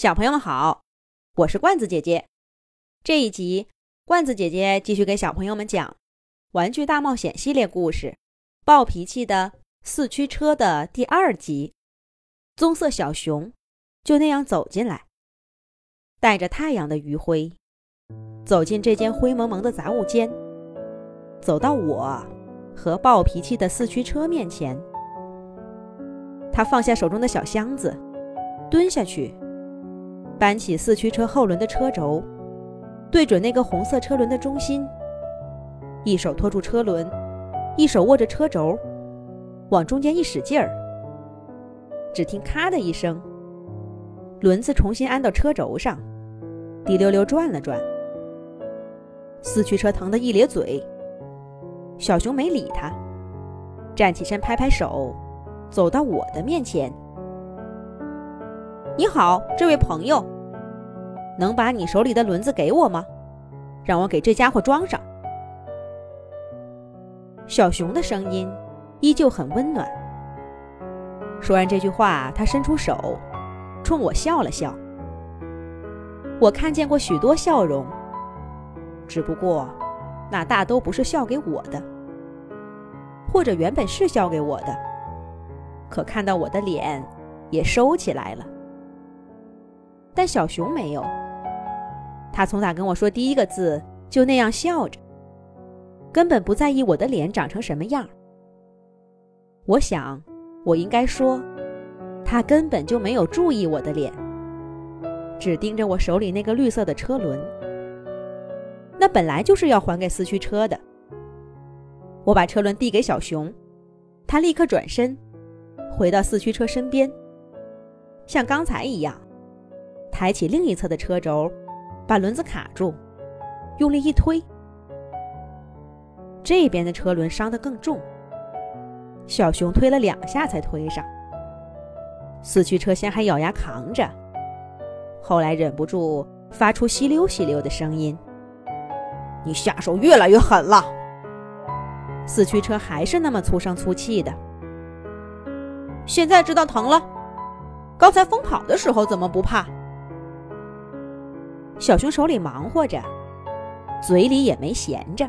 小朋友们好，我是罐子姐姐。这一集，罐子姐姐继续给小朋友们讲《玩具大冒险》系列故事《暴脾气的四驱车》的第二集。棕色小熊就那样走进来，带着太阳的余晖，走进这间灰蒙蒙的杂物间，走到我和暴脾气的四驱车面前。他放下手中的小箱子，蹲下去。搬起四驱车后轮的车轴，对准那个红色车轮的中心，一手托住车轮，一手握着车轴，往中间一使劲儿，只听“咔”的一声，轮子重新安到车轴上，滴溜溜转了转。四驱车疼得一咧嘴，小熊没理他，站起身拍拍手，走到我的面前。你好，这位朋友，能把你手里的轮子给我吗？让我给这家伙装上。小熊的声音依旧很温暖。说完这句话，他伸出手，冲我笑了笑。我看见过许多笑容，只不过那大都不是笑给我的，或者原本是笑给我的，可看到我的脸，也收起来了。但小熊没有，他从打跟我说第一个字就那样笑着，根本不在意我的脸长成什么样。我想，我应该说，他根本就没有注意我的脸，只盯着我手里那个绿色的车轮。那本来就是要还给四驱车的。我把车轮递给小熊，他立刻转身，回到四驱车身边，像刚才一样。抬起另一侧的车轴，把轮子卡住，用力一推，这边的车轮伤得更重。小熊推了两下才推上。四驱车先还咬牙扛着，后来忍不住发出吸溜吸溜的声音：“你下手越来越狠了。”四驱车还是那么粗声粗气的。现在知道疼了，刚才疯跑的时候怎么不怕？小熊手里忙活着，嘴里也没闲着。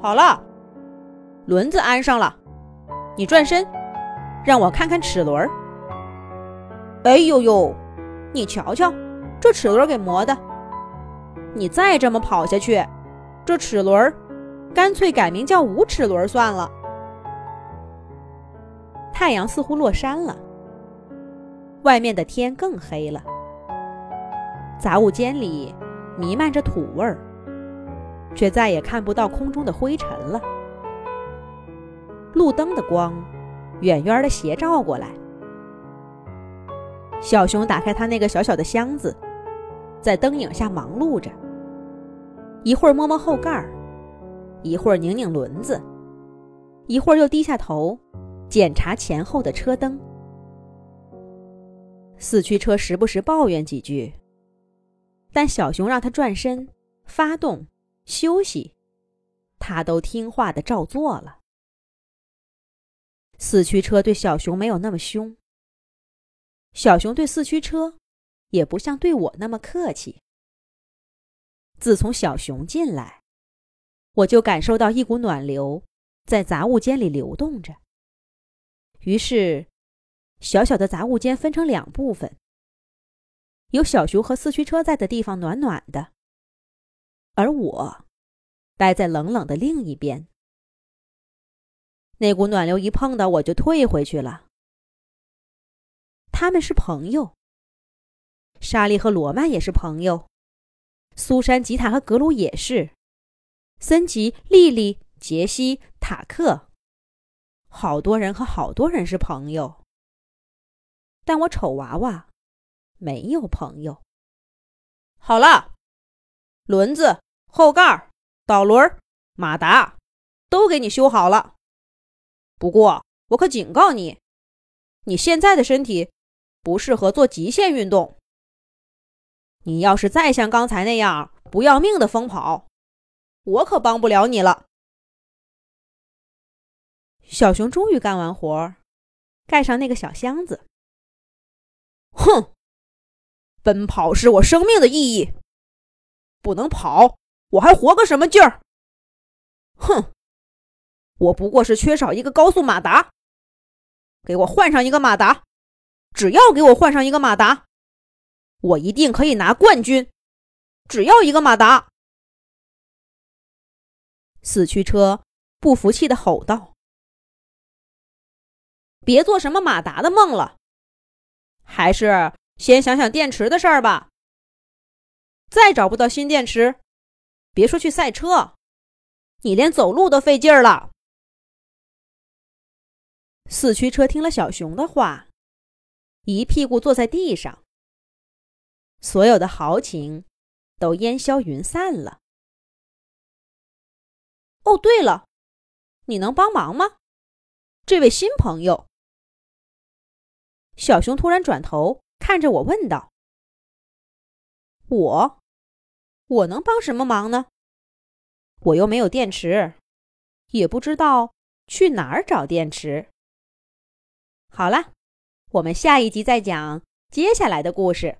好了，轮子安上了，你转身，让我看看齿轮。哎呦呦，你瞧瞧，这齿轮给磨的。你再这么跑下去，这齿轮干脆改名叫无齿轮算了。太阳似乎落山了，外面的天更黑了。杂物间里弥漫着土味儿，却再也看不到空中的灰尘了。路灯的光远远的斜照过来。小熊打开他那个小小的箱子，在灯影下忙碌着，一会儿摸摸后盖儿，一会儿拧拧轮子，一会儿又低下头检查前后的车灯。四驱车时不时抱怨几句。但小熊让他转身、发动、休息，他都听话的照做了。四驱车对小熊没有那么凶，小熊对四驱车也不像对我那么客气。自从小熊进来，我就感受到一股暖流在杂物间里流动着。于是，小小的杂物间分成两部分。有小熊和四驱车在的地方暖暖的，而我待在冷冷的另一边。那股暖流一碰到我就退回去了。他们是朋友，莎莉和罗曼也是朋友，苏珊、吉塔和格鲁也是，森吉、莉莉、杰西、塔克，好多人和好多人是朋友。但我丑娃娃。没有朋友。好了，轮子、后盖、导轮、马达都给你修好了。不过，我可警告你，你现在的身体不适合做极限运动。你要是再像刚才那样不要命的疯跑，我可帮不了你了。小熊终于干完活儿，盖上那个小箱子。哼！奔跑是我生命的意义。不能跑，我还活个什么劲儿？哼！我不过是缺少一个高速马达。给我换上一个马达，只要给我换上一个马达，我一定可以拿冠军。只要一个马达！四驱车不服气的吼道：“别做什么马达的梦了，还是先想想电池的事儿吧。再找不到新电池，别说去赛车，你连走路都费劲儿了。”四驱车听了小熊的话，一屁股坐在地上，所有的豪情都烟消云散了。哦，对了，你能帮忙吗？这位新朋友。小熊突然转头看着我问道：“我，我能帮什么忙呢？我又没有电池，也不知道去哪儿找电池。”好了，我们下一集再讲接下来的故事。